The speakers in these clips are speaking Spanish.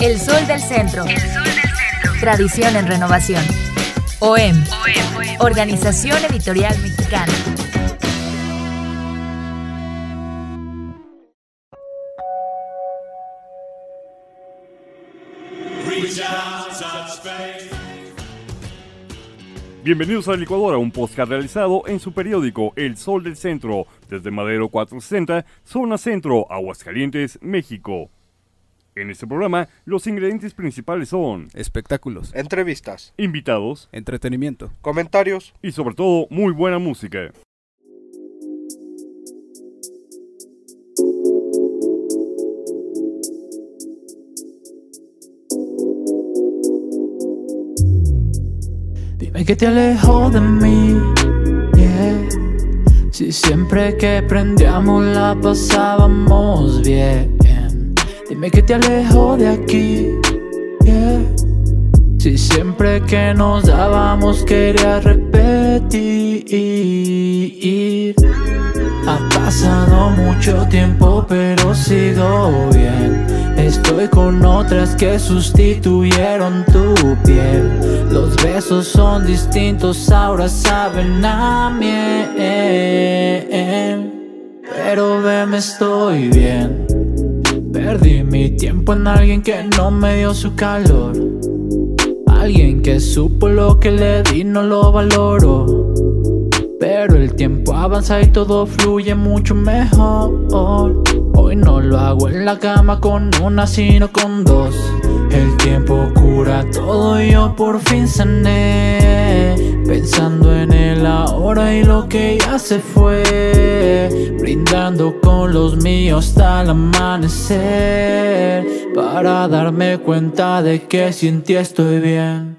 El Sol del Centro. Tradición en renovación. OEM. Organización Editorial Mexicana. Bienvenidos a La Licuadora, un podcast realizado en su periódico El Sol del Centro, desde Madero 460, Zona Centro, Aguascalientes, México. En este programa, los ingredientes principales son espectáculos, entrevistas, invitados, entretenimiento, comentarios y sobre todo muy buena música. Dime que te alejo de mí, yeah. Si siempre que prendíamos la pasábamos bien. Dime que te alejo de aquí, yeah. Si siempre que nos dábamos quería repetir. Ha pasado mucho tiempo, pero sigo bien. Estoy con otras que sustituyeron tu piel. Los besos son distintos, ahora saben a miel. Pero ve, me estoy bien. Perdí mi tiempo en alguien que no me dio su calor. Alguien que supo lo que le di, no lo valoro. Pero el tiempo avanza y todo fluye mucho mejor. Hoy no lo hago en la cama con una, sino con dos. El tiempo cura todo y yo por fin sané. Pensando en el ahora y lo que ya se fue. Brindando con los míos hasta el amanecer. Para darme cuenta de que sin ti estoy bien.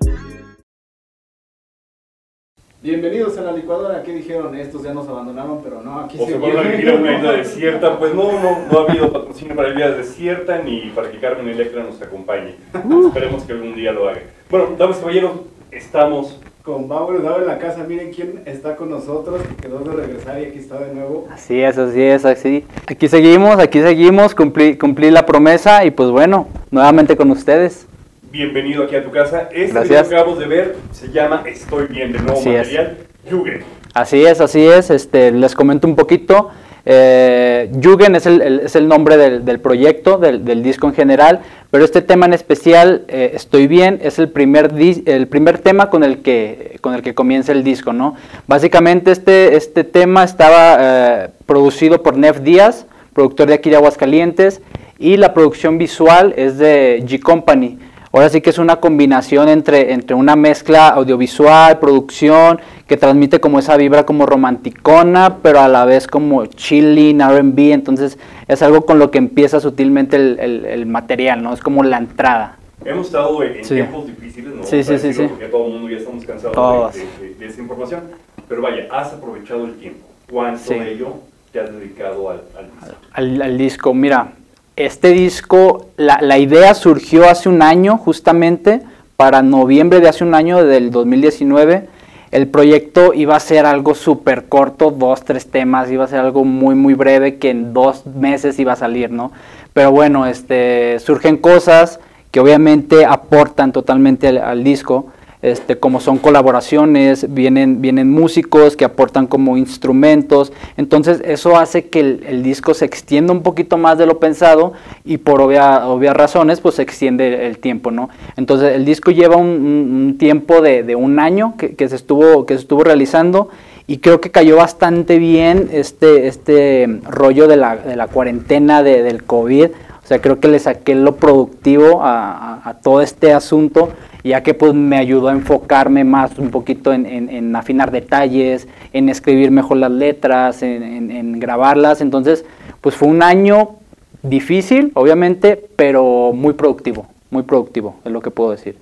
Bienvenidos a la licuadora. ¿Qué dijeron? Estos ya nos abandonaron, pero no, aquí o se van a vivir a una isla desierta. Pues no, no, no ha habido patrocinio para la isla desierta ni para que Carmen Electra nos acompañe. Esperemos que algún día lo haga. Bueno, damas y caballeros, estamos con Bauer Dado en la casa. Miren quién está con nosotros, que quedó de regresar y aquí está de nuevo. Así es, así es, así. Aquí seguimos, aquí seguimos, cumplí, cumplí la promesa y pues bueno, nuevamente con ustedes. Bienvenido aquí a tu casa. Este video que acabamos de ver se llama Estoy bien, de nuevo material, Yugen. Así es, así es. Este, les comento un poquito. Eh, Yugen es el, es el nombre del, del proyecto, del, del, disco en general, pero este tema en especial, eh, Estoy bien, es el primer, el primer tema con el, que, con el que comienza el disco. ¿no? Básicamente este, este tema estaba eh, producido por Nef Díaz, productor de aquí de Aguascalientes, y la producción visual es de G Company. Ahora sí que es una combinación entre, entre una mezcla audiovisual, producción, que transmite como esa vibra como romanticona, pero a la vez como chilling, RB, entonces es algo con lo que empieza sutilmente el, el, material, ¿no? Es como la entrada. Hemos estado en tiempos difíciles, ¿no? Sí, sí, sí, sí. Porque todo el mundo ya estamos cansados de, de, de, esa información, pero vaya, has aprovechado el tiempo. ¿Cuánto de ello te has dedicado al, al disco? Al, al disco, mira, este disco, la, idea surgió hace un año, justamente para noviembre de hace un año, del 2019. El proyecto iba a ser algo súper corto, dos, tres temas, iba a ser algo muy, muy breve que en dos meses iba a salir, ¿no? Pero bueno, este, surgen cosas que obviamente aportan totalmente al, al disco. Este, como son colaboraciones, vienen, vienen músicos que aportan como instrumentos, entonces eso hace que el, disco se extienda un poquito más de lo pensado y por obvia, obvias razones pues se extiende el tiempo, ¿no? Entonces el disco lleva un, tiempo de, un año que, se estuvo, que se estuvo realizando y creo que cayó bastante bien este, este rollo de la, de la cuarentena de, del COVID, o sea, creo que le saqué lo productivo a todo este asunto ya que pues me ayudó a enfocarme más un poquito en, en, en afinar detalles, en escribir mejor las letras, en, en, grabarlas. Entonces, pues fue un año difícil, obviamente, pero muy productivo, muy productivo, es lo que puedo decir.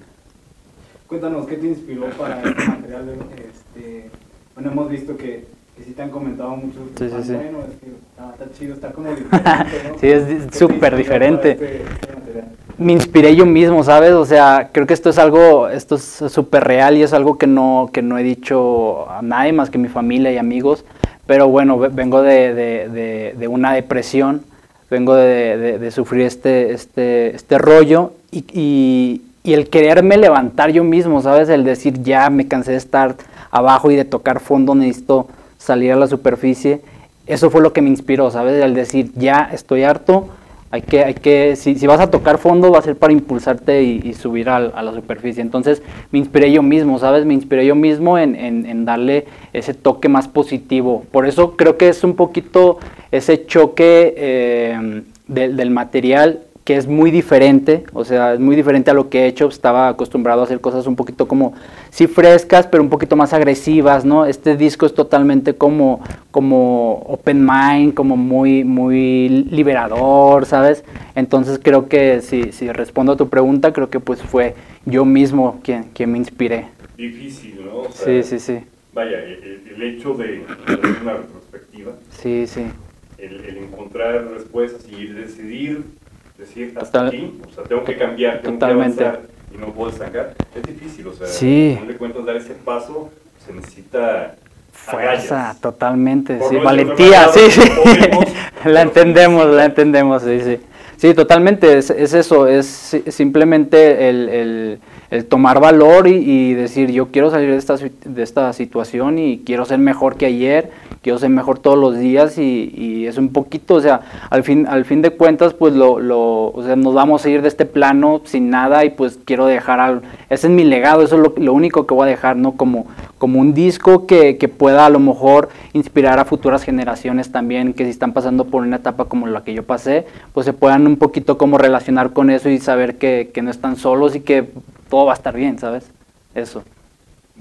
Cuéntanos, ¿qué te inspiró para este material? Este, bueno, hemos visto que, que sí te han comentado mucho. Sí, sí, sí. Bueno, es que está, está, chido, está como diferente, ¿no? sí, es súper diferente. Este, este material? Me inspiré yo mismo, ¿sabes? O sea, creo que esto es algo, esto es súper real y es algo que no, que no he dicho a nadie más que mi familia y amigos. Pero bueno, vengo de, de, de, una depresión, vengo de, sufrir este, este, este rollo y, y el quererme levantar yo mismo, ¿sabes? El decir, ya me cansé de estar abajo y de tocar fondo, necesito salir a la superficie. Eso fue lo que me inspiró, ¿sabes? El decir, ya estoy harto, hay que, hay que, si, si vas a tocar fondo va a ser para impulsarte y, subir a, la superficie. Entonces me inspiré yo mismo, ¿sabes? Me inspiré yo mismo en, en, darle ese toque más positivo. Por eso creo que es un poquito ese choque eh, del material que es muy diferente, o sea, es muy diferente a lo que he hecho, estaba acostumbrado a hacer cosas un poquito como, sí frescas, pero un poquito más agresivas, ¿no? Este disco es totalmente como, como open mind, como muy, muy liberador, ¿sabes? Entonces creo que si, si respondo a tu pregunta, creo que pues fue yo mismo quien, quien me inspiré. Difícil, ¿no? sí, sí, sí. Vaya, el, hecho de, hacer una retrospectiva. Sí, sí. El, el encontrar respuestas y decidir decir, hasta aquí, o sea, tengo que cambiar, tengo Totalmente. que avanzar y no puedo estancar, es difícil, o sea, sí. de cuentas dar ese paso se necesita fuerza, totalmente, sí, valentía, sí, sí, la entendemos, la entendemos, sí, sí. Sí, totalmente, es, es eso, es simplemente el, el, tomar valor y, y, decir, yo quiero salir de esta, de esta situación y quiero ser mejor que ayer, quiero ser mejor todos los días y, y, es un poquito, o sea, al fin, al fin de cuentas, pues lo, lo, o sea, nos vamos a ir de este plano sin nada y pues quiero dejar, algo, ese es mi legado, eso es lo, lo, único que voy a dejar, ¿no? Como, como un disco que, que, pueda a lo mejor inspirar a futuras generaciones también, que si están pasando por una etapa como la que yo pasé, pues se puedan un poquito como relacionar con eso y saber que, que no están solos y que todo va a estar bien, ¿sabes? Eso.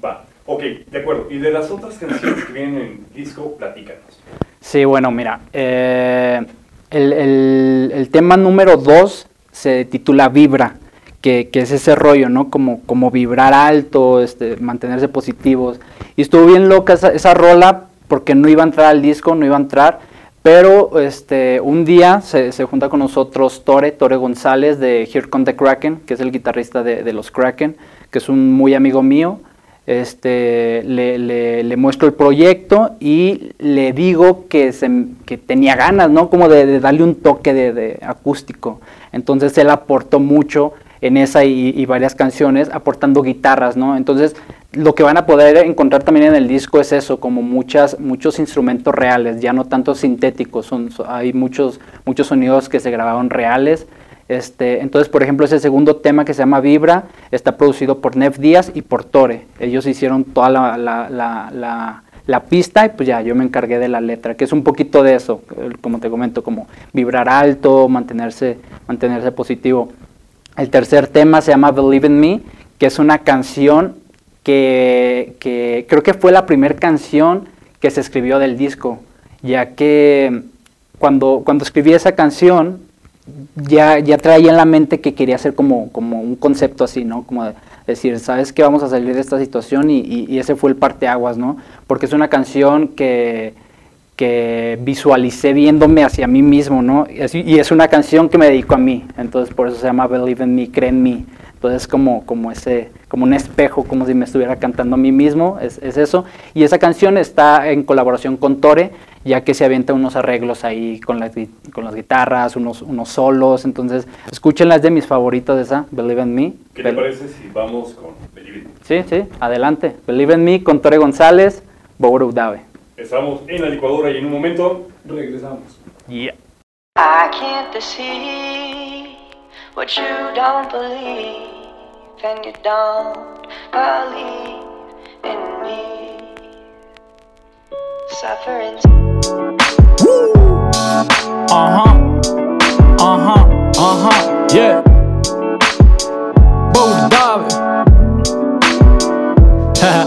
Va. Ok, de acuerdo. Y de las otras canciones que vienen en el disco, platícanos. Sí, bueno, mira, eh, el, tema número dos se titula Vibra, que, es ese rollo, ¿no? Como, como vibrar alto, este, mantenerse positivos. Y estuvo bien loca esa, rola porque no iba a entrar al disco, no iba a entrar, pero este, un día se, junta con nosotros Tore, Tore González de Here Come the Kraken, que es el guitarrista de, de los Kraken, que es un muy amigo mío este, le, le, muestro el proyecto y le digo que, se, que tenía ganas, ¿no? Como de, darle un toque de, acústico. Entonces él aportó mucho en esa y, varias canciones, aportando guitarras, ¿no? Entonces lo que van a poder encontrar también en el disco es eso, como muchas, muchos instrumentos reales, ya no tanto sintéticos, son, hay muchos, muchos sonidos que se grabaron reales este, entonces, por ejemplo, ese segundo tema que se llama Vibra está producido por Nef Díaz y por Tore. Ellos hicieron toda la, la, la, pista y pues ya, yo me encargué de la letra, que es un poquito de eso, como te comento, como vibrar alto, mantenerse, mantenerse positivo. El tercer tema se llama Believe in Me, que es una canción que, que creo que fue la primera canción que se escribió del disco, ya que cuando, cuando escribí esa canción, ya, ya traía en la mente que quería hacer como, como un concepto así, ¿no? Como decir, ¿sabes qué? Vamos a salir de esta situación y, y, ese fue el parteaguas, ¿no? Porque es una canción que, que visualicé viéndome hacia mí mismo, ¿no? Y es una canción que me dedico a mí, entonces por eso se llama Believe in Me, Cree en mí. Entonces como, como, ese, como un espejo, como si me estuviera cantando a mí mismo, es, es eso. Y esa canción está en colaboración con Tore, ya que se avienta unos arreglos ahí con las, con las guitarras, unos, unos solos. Entonces, escúchenla, es de mis favoritos esa, Believe in Me. ¿Qué te parece si vamos con Believe in Me? Sí, sí, adelante. Believe in Me con Tore González, Bogoro Dave. Estamos en la licuadora y en un momento regresamos. Yeah. I can't see what you don't believe, and you don't believe in me. Suffering. Woo! Uh huh. Uh huh. Uh. Yeah.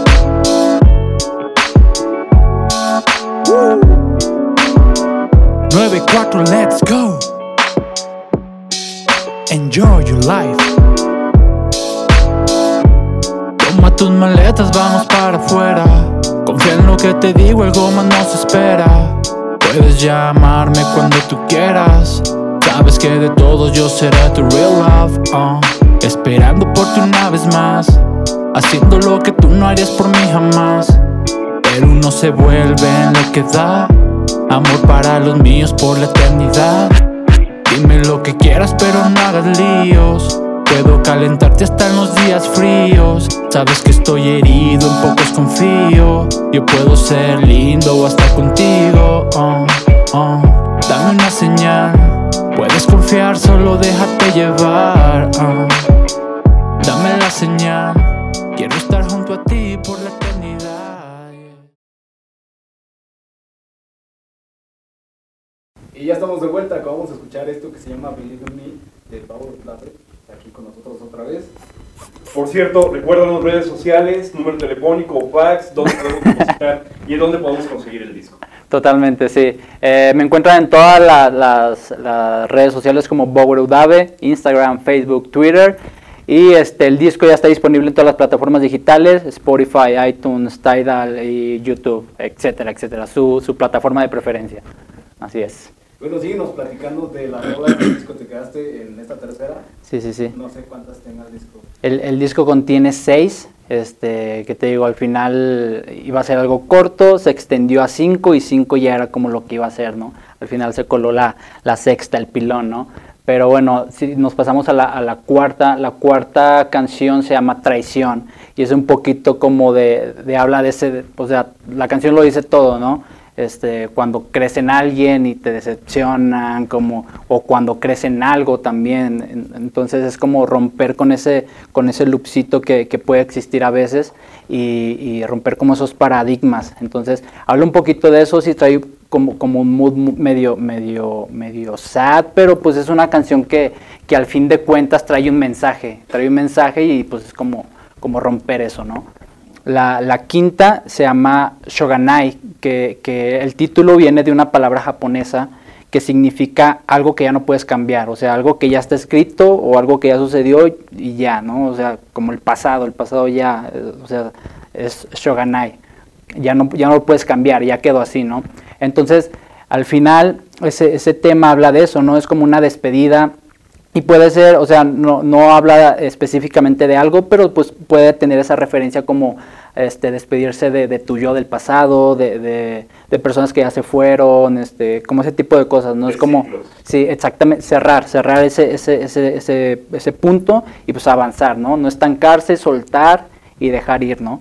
9-4, let's go. Enjoy your life. Toma tus maletas, vamos para afuera. Confía en lo que te digo, algo más nos espera. Puedes llamarme cuando tú quieras. Sabes que de todos yo seré tu real love. Uh. Esperando por ti una vez más. Haciendo lo que tú no harías por mí jamás. Pero uno se vuelve en lo que da. Amor para los míos por la eternidad. Dime lo que quieras, pero no hagas líos. Puedo calentarte hasta en los días fríos. Sabes que estoy herido, en pocos confío. Yo puedo ser lindo o hasta contigo. oh, oh. Dame una señal. Puedes confiar, solo déjate llevar. oh. Dame la señal. Quiero estar junto a ti por la Y ya estamos de vuelta, acabamos de escuchar esto que se llama Believe in Me de Pablo Plate, aquí con nosotros otra vez. Por cierto, recuérdanos redes sociales, número telefónico, fax, dónde podemos depositar y en dónde podemos conseguir el disco. Totalmente, sí. Eh, me encuentran en todas la- las, las redes sociales como Bower Udave, Instagram, Facebook, Twitter. Y este, el disco ya está disponible en todas las plataformas digitales, Spotify, iTunes, Tidal y YouTube, etcétera, etcétera. Su, su plataforma de preferencia. Así es. Bueno, síguenos platicando de las rolas del disco te quedaste en esta tercera. Sí, sí, sí. No sé cuántas tenga el disco. El, el disco contiene seis, este, que te digo, al final iba a ser algo corto, se extendió a cinco y cinco ya era como lo que iba a ser, ¿no? Al final se coló la, la sexta, el pilón, ¿no? Pero bueno, si nos pasamos a la, a la cuarta, la cuarta canción se llama Traición y es un poquito como de, de habla de ese, o sea, la canción lo dice todo, ¿no? Este, cuando crees en alguien y te decepcionan, como, o cuando crees en algo también. En- Entonces es como romper con ese, con ese loopcito que, que puede existir a veces y, y romper como esos paradigmas. Entonces habla un poquito de eso, sí trae como, como un mood medio, medio, medio sad, pero pues es una canción que, que al fin de cuentas trae un mensaje, trae un mensaje y pues es como, como romper eso, ¿no? La, la quinta se llama Shoganai, que, que el título viene de una palabra japonesa que significa algo que ya no puedes cambiar, o sea, algo que ya está escrito o algo que ya sucedió y ya, ¿no? O sea, como el pasado, el pasado ya, eh, o sea, es Shoganai, ya no, ya no lo puedes cambiar, ya quedó así, ¿no? Entonces, al final, ese, ese tema habla de eso, ¿no? Es como una despedida y puede ser, o sea, no, no habla específicamente de algo, pero pues puede tener esa referencia como este, despedirse de, de tu yo del pasado, de, de- de personas que ya se fueron, este, como ese tipo de cosas, ¿no? Es como, ciclos. sí, exactamente, cerrar, cerrar ese, ese, ese, ese, ese punto y pues avanzar, ¿no? No estancarse, soltar y dejar ir, ¿no?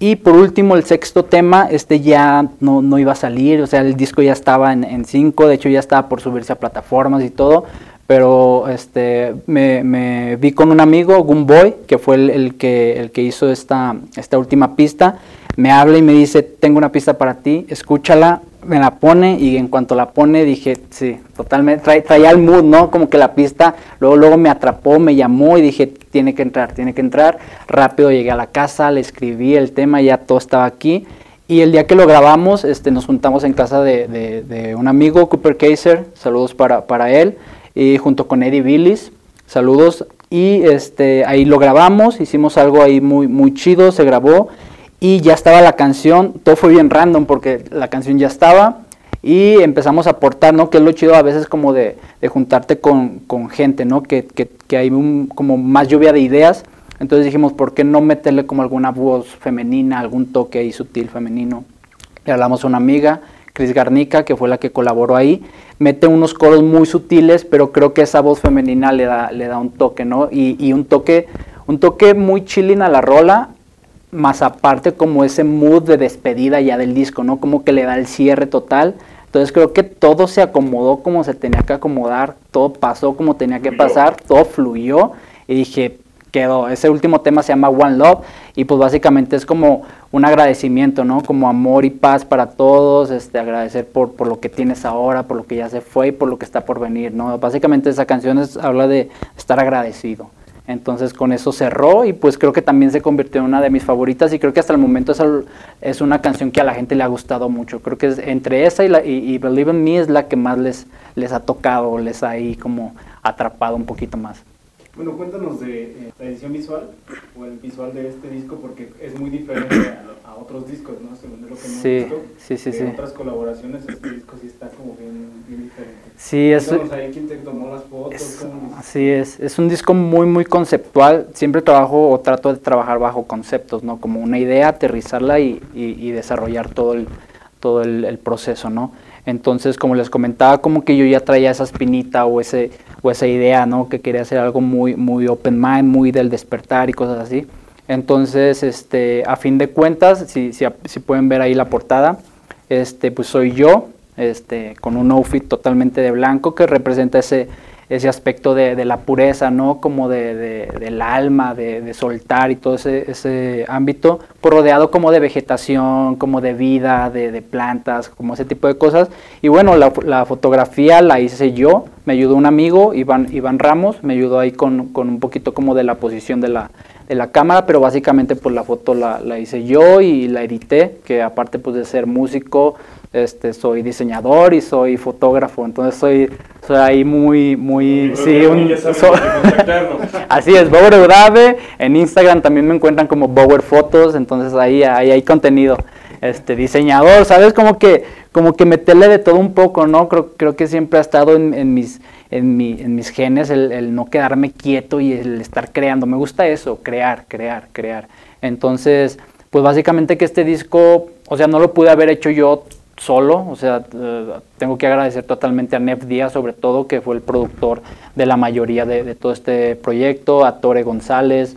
Y por último, el sexto tema, este ya no, no iba a salir, o sea, el disco ya estaba en, en cinco, de hecho ya estaba por subirse a plataformas y todo, pero este, me, me vi con un amigo, Boy, que fue el, el que, el que hizo esta, esta última pista, me habla y me dice, tengo una pista para ti, escúchala, me la pone y en cuanto la pone dije, sí, totalmente, trae- traía el mood, ¿no? Como que la pista, luego, luego me atrapó, me llamó y dije, tiene que entrar, tiene que entrar. Rápido llegué a la casa, le escribí el tema, ya todo estaba aquí. Y el día que lo grabamos, este, nos juntamos en casa de, de- de un amigo, Cooper Kaiser, saludos para, para él, junto con Eddie Billis, saludos. Y este, ahí lo grabamos, hicimos algo ahí muy, muy chido, se grabó y ya estaba la canción, todo fue bien random porque la canción ya estaba y empezamos a aportar, ¿no? Que es lo chido a veces como de, de juntarte con, con gente, ¿no? Que, que, hay como más lluvia de ideas. Entonces dijimos, ¿por qué no meterle como alguna voz femenina, algún toque ahí sutil femenino? Le hablamos a una amiga, Cris Garnica, que fue la que colaboró ahí. Mete unos coros muy sutiles, pero creo que esa voz femenina le da, le da un toque, ¿no? Y, y un toque, un toque muy chilling a la rola, más aparte como ese mood de despedida ya del disco, ¿no? Como que le da el cierre total. Entonces creo que todo se acomodó como se tenía que acomodar, todo pasó como tenía que pasar, todo fluyó y dije, quedó. Ese último tema se llama One Love y pues básicamente es como un agradecimiento, ¿no? Como amor y paz para todos, este, agradecer por, por lo que tienes ahora, por lo que ya se fue y por lo que está por venir, ¿no? Básicamente esa canción es- habla de estar agradecido. Entonces con eso cerró y pues creo que también se convirtió en una de mis favoritas y creo que hasta el momento es, es una canción que a la gente le ha gustado mucho. Creo que es entre esa y, la, y Believe in Me es la que más les, les ha tocado, les ha ahí como atrapado un poquito más. Bueno, cuéntanos de eh, la edición visual o el visual de este disco porque es muy diferente a, a otros discos, ¿no? Según lo que hemos Sí, visto. sí, sí, de sí. otras colaboraciones, este disco sí está como bien, bien diferente. Sí, es, ahí quién te tomó las fotos, Es- así es, es un disco muy muy conceptual, siempre trabajo o trato de trabajar bajo conceptos, ¿no? Como una idea, aterrizarla y, y- y desarrollar todo el, todo el, el proceso, ¿no? Entonces, como les comentaba, como que yo ya traía esa espinita o, ese, o esa idea, ¿no? Que quería hacer algo muy, muy open mind, muy del despertar y cosas así. Entonces, este, a fin de cuentas, si, si, si pueden ver ahí la portada, este, pues soy yo, este, con un outfit totalmente de blanco que representa ese, ese aspecto de, la pureza, ¿no? Como de, del alma, de, soltar y todo ese, ese ámbito, por rodeado como de vegetación, como de vida, de, plantas, como ese tipo de cosas. Y bueno, la, fotografía la hice yo, me ayudó un amigo, Iván, Iván Ramos, me ayudó ahí con, con un poquito como de la posición de la, de la cámara, pero básicamente pues la foto la, la, hice yo y la edité, que aparte pues de ser músico, este, soy diseñador y soy fotógrafo, entonces soy, soy ahí muy, muy, sí, un, así es, Bower Udave, en Instagram también me encuentran como Bower Fotos, entonces ahí, ahí hay contenido, este, diseñador, ¿sabes? Como que, como que meterle de todo un poco, ¿no? Creo, creo que siempre ha estado en, en mis, en, mi, en mis genes el, el no quedarme quieto y el estar creando, me gusta eso, crear, crear, crear, entonces, pues básicamente que este disco, o sea, no lo pude haber hecho yo solo, o sea, eh, tengo que agradecer totalmente a Nef Díaz, sobre todo, que fue el productor de la mayoría de, todo este proyecto, a Tore González,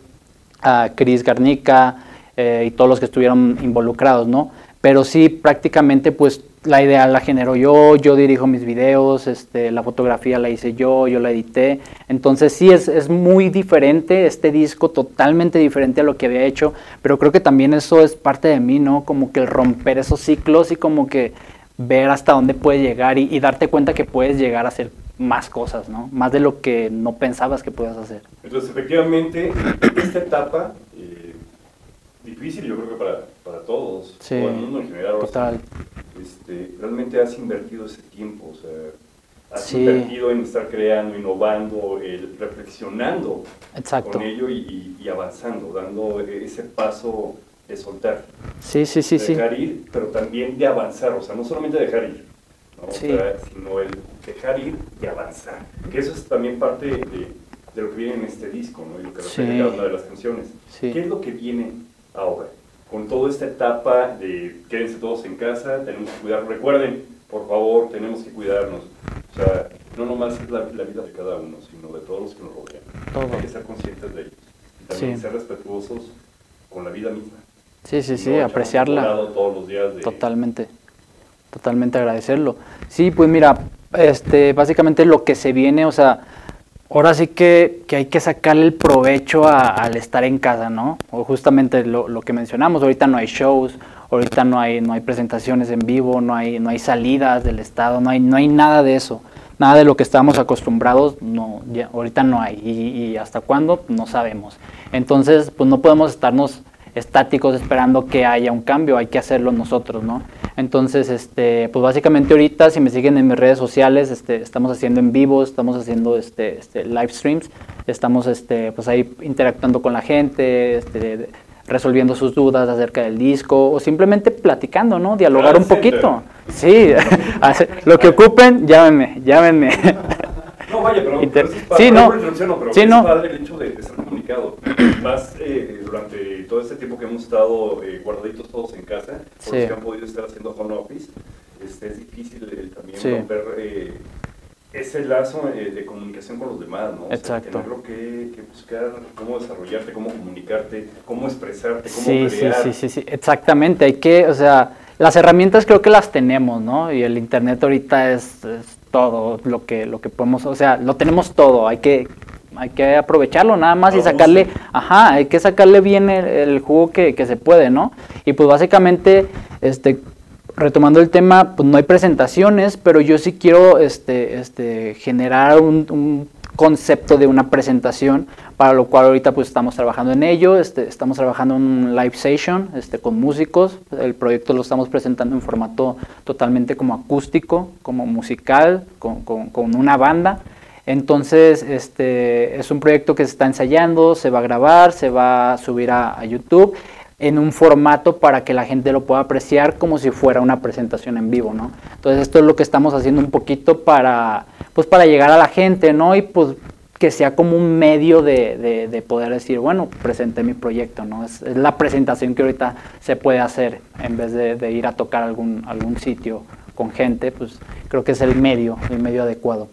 a Cris Garnica eh, y todos los que estuvieron involucrados, ¿no? Pero sí, prácticamente, pues la idea la genero yo, yo dirijo mis videos, este, la fotografía la hice yo, yo la edité. Entonces sí, es, es, muy diferente este disco, totalmente diferente a lo que había hecho, pero creo que también eso es parte de mí, ¿no? Como que el romper esos ciclos y como que ver hasta dónde puedes llegar y, darte cuenta que puedes llegar a hacer más cosas, ¿no? Más de lo que no pensabas que podías hacer. Entonces, efectivamente, esta etapa, difícil yo creo que para, para todos, todo el mundo en general, total. Este, realmente has invertido ese tiempo, o sea, has invertido en estar creando, innovando, reflexionando con ello y, avanzando, dando ese paso de soltar. Sí, sí, sí. De dejar ir, pero también de avanzar, o sea, no solamente dejar ir, sino el dejar ir y avanzar. Que eso es también parte de, lo que viene en este disco, ¿no? Y lo que cada una de las canciones. ¿Qué es lo que viene ahora? con toda esta etapa de quédense todos en casa, tenemos que cuidar. Recuerden, por favor, tenemos que cuidarnos. O sea, no nomás es la, vida de cada uno, sino de todos los que nos rodean. Hay que ser conscientes de ellos. Y también ser respetuosos con la vida misma. Sí, sí, sí, apreciarla. Todos los días Totalmente. Totalmente agradecerlo. Sí, pues mira, este, básicamente lo que se viene, o sea, ahora sí que, hay que sacarle el provecho al estar en casa, ¿no? O justamente lo, que mencionamos, ahorita no hay shows, ahorita no hay, no hay presentaciones en vivo, no hay, no hay salidas del estado, no hay, no hay nada de eso. Nada de lo que estábamos acostumbrados, no, ahorita no hay. Y, y hasta cuándo, no sabemos. Entonces, pues no podemos estarnos estáticos esperando que haya un cambio, hay que hacerlo nosotros, ¿no? Entonces, este, pues básicamente ahorita, si me siguen en mis redes sociales, este, estamos haciendo en vivo, estamos haciendo este, este, live streams, estamos este, pues ahí interactuando con la gente, este, resolviendo sus dudas acerca del disco o simplemente platicando, ¿no? Dialogar un poquito. Sí, lo que ocupen, llámenme, llámenme. No, vaya, pero, Inter sí, no. pero sí, no. el hecho de, estar comunicado. Más eh, durante todo este tiempo que hemos estado eh, guardaditos todos en casa, porque sí. han podido estar haciendo home office, este, es difícil eh, también romper eh, ese lazo eh, de comunicación con los demás, ¿no? Exacto. O sea, que, que, buscar cómo desarrollarte, cómo comunicarte, cómo expresarte, cómo sí, crear. Sí, sí, sí, exactamente. Hay que, o sea, las herramientas creo que las tenemos, ¿no? Y el internet ahorita es, es todo lo que, lo que podemos, o sea, lo tenemos todo, hay que, hay que aprovecharlo nada más y sacarle, ajá, hay que sacarle bien el, jugo que, que, se puede, ¿no? Y pues básicamente, este, retomando el tema, pues no hay presentaciones, pero yo sí quiero este, este, generar un, un concepto de una presentación, para lo cual ahorita pues estamos trabajando en ello, este, estamos trabajando en un live session este, con músicos, el proyecto lo estamos presentando en formato totalmente como acústico, como musical, con, con, una banda. Entonces, este, es un proyecto que se está ensayando, se va a grabar, se va a subir a, a YouTube en un formato para que la gente lo pueda apreciar como si fuera una presentación en vivo, ¿no? Entonces esto es lo que estamos haciendo un poquito para, pues para llegar a la gente, ¿no? Y pues que sea como un medio de, de, poder decir, bueno, presenté mi proyecto, ¿no? Es, la presentación que ahorita se puede hacer en vez de, ir a tocar algún, algún sitio con gente, pues creo que es el medio, el medio adecuado.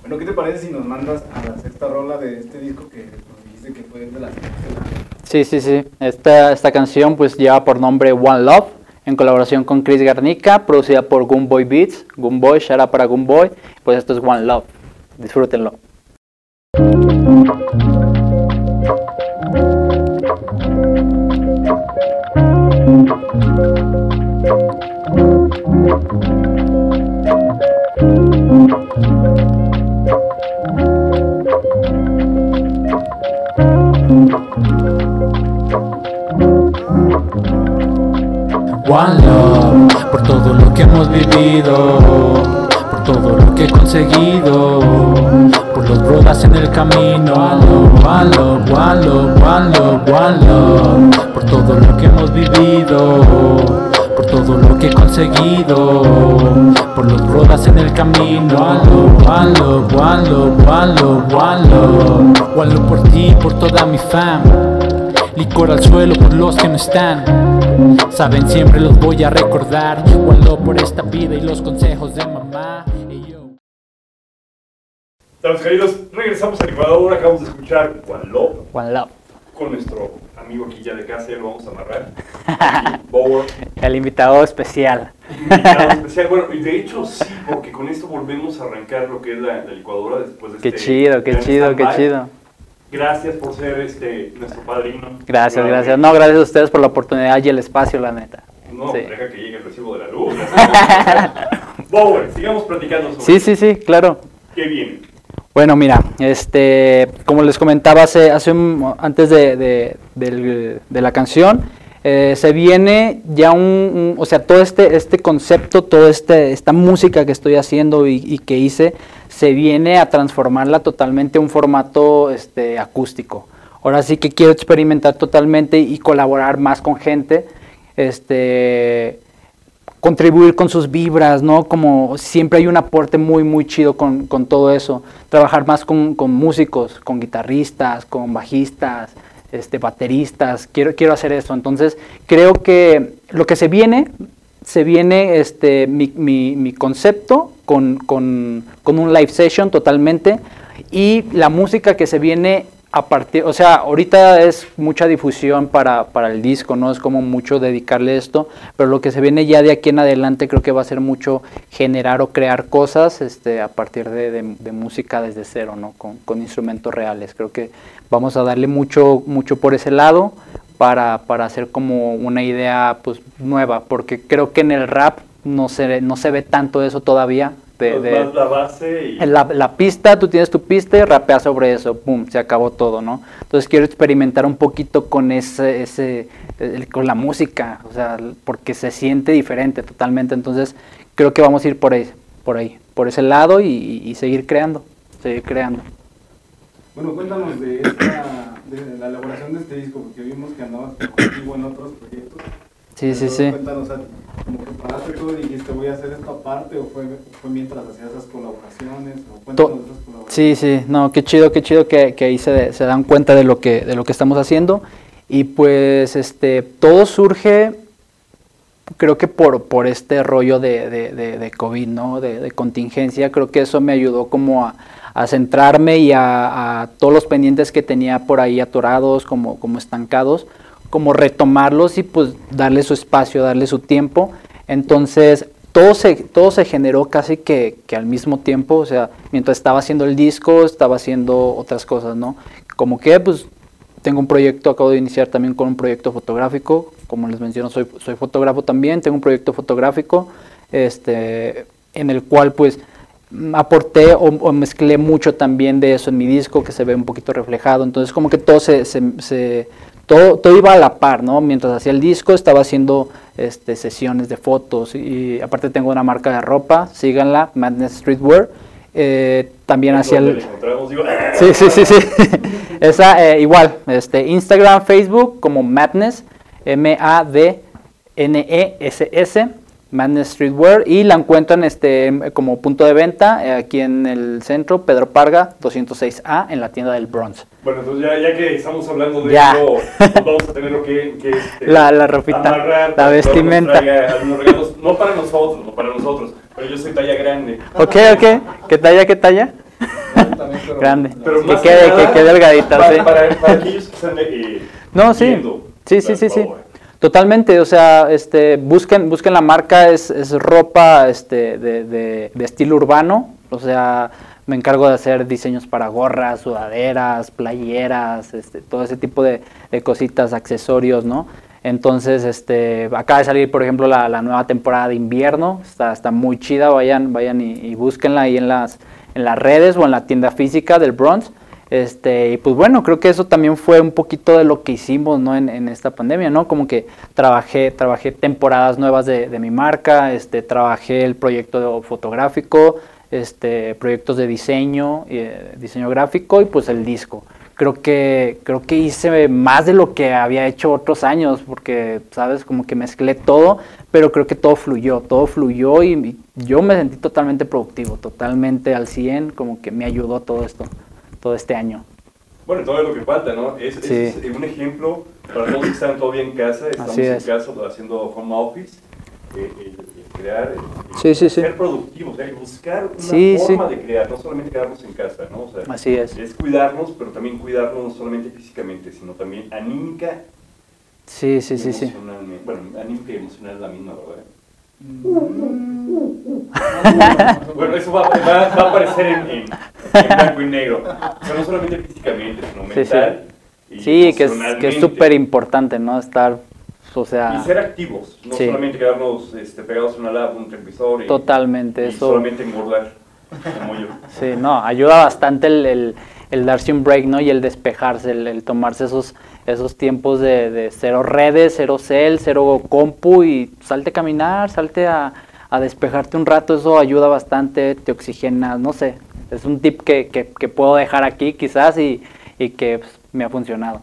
Bueno, ¿qué te parece si nos mandas a la sexta rola de este disco que nos dijiste que fue de la sexta? Sí, sí, sí. Esta, esta canción pues lleva por nombre One Love, en colaboración con Chris Garnica, producida por Goomboy Beats. Shout out para Goomboy. Pues esto es One Love. Disfrútenlo. One Love, por todo lo que hemos vivido, por todo lo que he conseguido, por los brodas en el camino. One Love, One Love, One Love, One Love, por todo lo que hemos vivido, por todo lo que he conseguido, por los brodas en el camino. One Love, One Love, One Love por ti, por toda mi fam. Licor al suelo por los que no están. Saben, siempre los voy a recordar. Cuando por esta vida y los consejos de mamá. Ey, yo. Estamos queridos, regresamos al Ecuador, acabamos de escuchar One Love One Love. con nuestro amigo aquí ya de casa, ya lo vamos a amarrar. Bower, El invitado especial. invitado especial. Bueno, y de hecho sí, porque con esto volvemos a arrancar lo que es la, la licuadora después de Qué este chido, qué chido, qué stand-by. chido. Gracias por ser este, nuestro padrino. Gracias, gracias. No, gracias a ustedes por la oportunidad y el espacio, la neta. No, Sí. deja que llegue el recibo de la luz. Bower, sigamos platicando sobre Sí, sí, sí, claro. qué viene. Bueno, mira, este, como les comentaba hace, hace un- antes de, de- del- de la canción, eh, se viene ya un, un- o sea, todo este, este concepto, toda este, esta música que estoy haciendo y, y que hice, se viene a transformarla totalmente a un formato este, acústico. Ahora sí que quiero experimentar totalmente y colaborar más con gente, este, contribuir con sus vibras, ¿no? Como siempre hay un aporte muy, muy chido con, con todo eso. Trabajar más con, con músicos, con guitarristas, con bajistas, este, bateristas. Quiero, quiero hacer eso. Entonces, creo que lo que se viene, se viene este, mi, mi- mi concepto con, con- con un live session totalmente y la música que se viene a partir, o sea, ahorita es mucha difusión para, para el disco, no es como mucho dedicarle esto, pero lo que se viene ya de aquí en adelante creo que va a ser mucho generar o crear cosas este, a partir de, de- música desde cero, ¿no? Con, con instrumentos reales. Creo que vamos a darle mucho, mucho por ese lado para, para hacer como una idea pues nueva, porque creo que en el rap no se, no se ve tanto eso todavía. De, de- la base y... la, la pista, tú tienes tu pista y rapeas sobre eso, pum, se acabó todo, ¿no? Entonces quiero experimentar un poquito con ese, ese el- con la música, o sea, porque se siente diferente totalmente, entonces creo que vamos a ir por ahí, por ahí, por ese lado y, y seguir creando, seguir creando. Bueno, cuéntanos de, esta, de la elaboración de este disco, porque vimos que andabas contigo en otros proyectos. Sí, sí, sí. Cuéntanos, o sea, como que paraste todo y dijiste voy a hacer esto aparte, o fue, fue mientras hacías esas colaboraciones, o cuéntanos esas colaboraciones. Sí, sí, no, qué chido, qué chido que, que ahí se, se dan cuenta de lo que de lo que estamos haciendo y pues este todo surge creo que por, por este rollo de, de, de- de COVID, ¿no? De, de contingencia, creo que eso me ayudó como a, a centrarme y a, todos los pendientes que tenía por ahí atorados, como, como estancados, como retomarlos y pues darle su espacio, darle su tiempo. Entonces, todo se, todo se generó casi que, que al mismo tiempo, o sea, mientras estaba haciendo el disco, estaba haciendo otras cosas, ¿no? Como que, pues, tengo un proyecto, acabo de iniciar también con un proyecto fotográfico, como les menciono, soy, soy fotógrafo también, tengo un proyecto fotográfico, este, en el cual, pues, aporté o, o mezclé mucho también de eso en mi disco, que se ve un poquito reflejado, entonces como que todo se, se- se- todo, todo iba a la par, ¿no? Mientras hacía el disco estaba haciendo este, sesiones de fotos y aparte tengo una marca de ropa, síganla, Madness Streetwear, eh, también hacía ¿Dónde el... Digo, Sí, sí, sí, sí. Esa eh, igual, este, Instagram, Facebook como Madness, M-A-D-N-E-S-S, Madness Streetwear y la encuentran este como punto de venta eh, aquí en el centro, Pedro Parga 206A en la tienda del Bronx. Bueno, entonces ya, ya que estamos hablando de Ya. esto, pues vamos a tener que, que este, La- la ropita, amarrar la vestimenta. regalos, no para nosotros, no para nosotros, pero yo soy talla grande. Ok, ok. ¿Qué talla, qué talla? También, pero- Grande. Pero Que más quede- que quede delgadita, para, sí. para, para aquellos que están eh, No, sí. viendo Sí, sí, sí, sí. Totalmente, o sea, este, busquen, busquen la marca, es, ropa este, de, estilo urbano, o sea, me encargo de hacer diseños para gorras, sudaderas, playeras, este, todo ese tipo de, cositas, accesorios, ¿no? Entonces, este, acaba de salir, por ejemplo, la, nueva temporada de invierno, está, está muy chida, vayan, vayan y, y búsquenla ahí en las, en las redes o en la tienda física del Bronx. Este, y pues bueno, creo que eso también fue un poquito de lo que hicimos, ¿no? En, esta pandemia, ¿no? Como que trabajé, trabajé temporadas nuevas de, de mi marca, este, trabajé el proyecto fotográfico, este, proyectos de diseño, eh, diseño gráfico y pues el disco. Creo que, creo que hice más de lo que había hecho otros años, porque, ¿sabes? Como que mezclé todo, pero creo que todo fluyó, todo fluyó y, y yo me sentí totalmente productivo, totalmente al 100, como que me ayudó todo esto, todo este año. Bueno, todo lo que falta, ¿no? Es, es Sí. un ejemplo para todos que están todavía en casa, estamos Así en es. casa haciendo home office, eh, crear, Sí, ser productivos, el buscar una forma de crear, no solamente quedarnos en casa, ¿no? O sea, Así es. es cuidarnos, pero también cuidarnos no solamente físicamente, sino también anímica Sí, sí, sí, sí. Bueno, anímica y emocional es la misma, ¿verdad? Bueno, eso va, va- va a aparecer en, en- en blanco y negro. O sea, no solamente físicamente, sino Sí, sí. mental. y Sí, que es que emocionalmente. es súper importante, ¿no? Estar, o sea, Y ser activos, no Sí. solamente quedarnos este, pegados a una lab, un televisor y, totalmente, y eso. solamente engordar, como yo. Sí, no, ayuda bastante el, el- el darse un break, ¿no? Y el despejarse, el, el tomarse esos, esos tiempos de, de cero redes, cero cel, cero compu y salte a caminar, salte a, a despejarte un rato, eso ayuda bastante, te oxigenas, no sé. Es un tip que, que- que puedo dejar aquí quizás y, y que pues, me ha funcionado.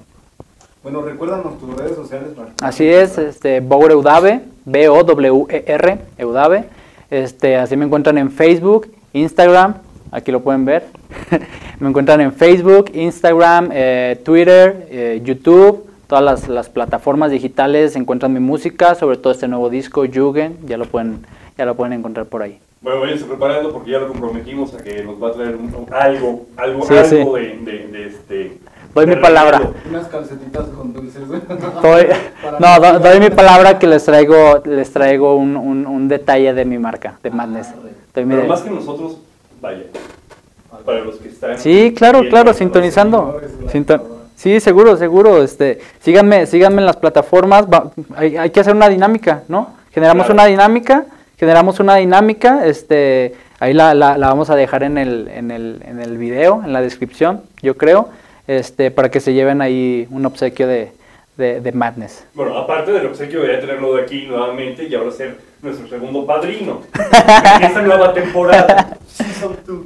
Bueno, recuérdanos tus redes sociales. Martín. Así es, este, Bower Eudave, B-O-W-E-R, Eudave. Este, así me encuentran en Facebook, Instagram, aquí lo pueden ver. me encuentran en Facebook, Instagram, eh, Twitter, eh, YouTube, todas las, las plataformas digitales encuentran mi música, sobre todo este nuevo disco, Jugend, ya lo pueden, ya lo pueden encontrar por ahí. Bueno, váyanse preparando porque ya lo comprometimos a que nos va a traer un- algo, algo, Sí, algo sí. De, de- de este... Doy de mi palabra. Unas calcetitas con dulces. Doy, no, do- no- doy mi palabra que les traigo, les traigo un, un- un detalle de mi marca, de Madness. Doy mi Pero más que nosotros, vaya, para los que están... Sí, claro, claro, sintonizando. sí, seguro, seguro. Este, síganme, síganme en las plataformas. va- hay, hay que hacer una dinámica, ¿no? Generamos Claro. una dinámica, generamos una dinámica. Este, ahí la, la- la vamos a dejar en el, en el, en el video, en la descripción, yo creo, este, para que se lleven ahí un obsequio de, de, de Madness. Bueno, aparte del obsequio de ya tenerlo de aquí nuevamente y ahora ser nuestro segundo padrino en esta nueva temporada. Season 2.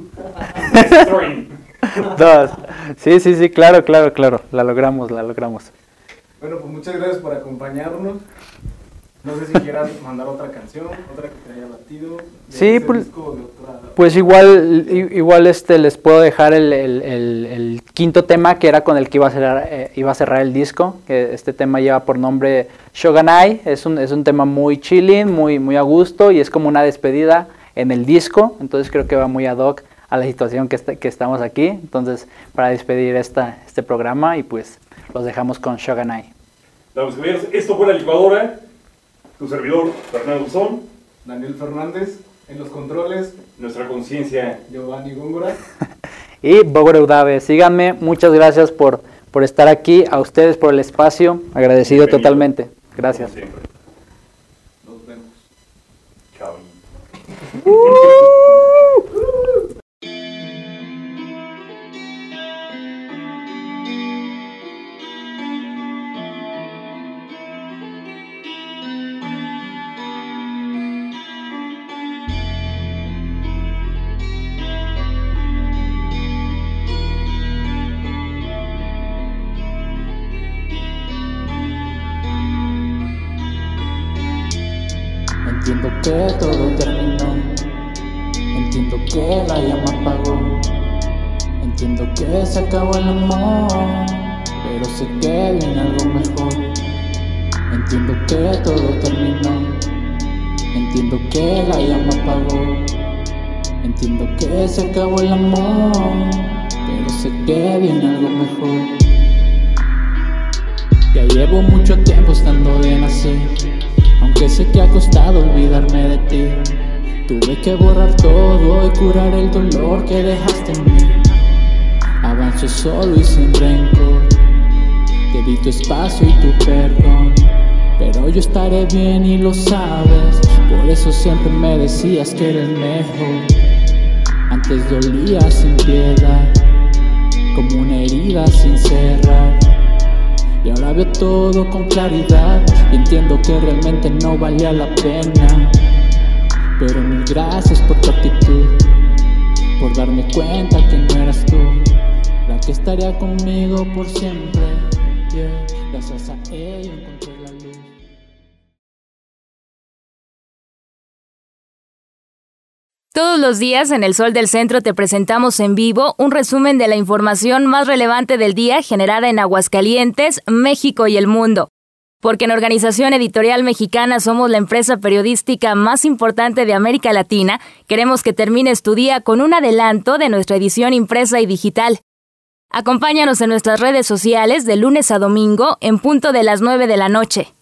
Destroying. Dos. Sí, sí, sí, claro, claro, claro. La logramos, la logramos. Bueno, pues muchas gracias por acompañarnos. No sé si quieras mandar otra canción, otra que te haya batido. de Sí, pues- disco de otra- Pues igual, igual este les puedo dejar el, el- el- el quinto tema que era con el que iba a cerrar, eh, iba a cerrar el disco. Que este tema lleva por nombre Shogunai. Es un, es un tema muy chilling, muy, muy a gusto y es como una despedida en el disco. Entonces creo que va muy ad hoc a la situación que, está- que estamos aquí. Entonces para despedir esta, este programa y pues los dejamos con Shogunai. Damas y caballeros, esto fue La Licuadora. Tu servidor, Fernando Son. Daniel Fernández en los controles, Nuestra conciencia. Giovanni Góngora. Y Bogor Udave, síganme, muchas gracias por, por estar aquí, a ustedes por el espacio, agradecido Bienvenido. totalmente. Gracias. Como siempre. Nos vemos. Chao. Entiendo que se acabó el amor. Pero sé que viene algo mejor. Entiendo que todo terminó. Entiendo que la llama apagó. Entiendo que se acabó el amor. Pero sé que viene algo mejor. Ya llevo mucho tiempo estando bien así. Aunque sé que ha costado olvidarme de ti. Tuve que borrar todo y curar el dolor que dejaste en mí. Avanzo solo y sin rencor. Te di tu espacio y tu perdón. Pero yo estaré bien y lo sabes. Por eso siempre me decías que eres mejor. Antes dolía sin piedad, como una herida sin cerrar. Y ahora veo todo con claridad y entiendo que realmente no valía la pena. Pero mil gracias por tu actitud, por darme cuenta que no eras tú, estaría conmigo por siempre. Gracias a ella la. Todos los días en El Sol del Centro te presentamos en vivo un resumen de la información más relevante del día generada en Aguascalientes, México y el mundo. Porque en Organización Editorial Mexicana somos la empresa periodística más importante de América Latina, queremos que termines tu día con un adelanto de nuestra edición impresa y digital. Acompáñanos en nuestras redes sociales de lunes a domingo en punto de las 9 de la noche.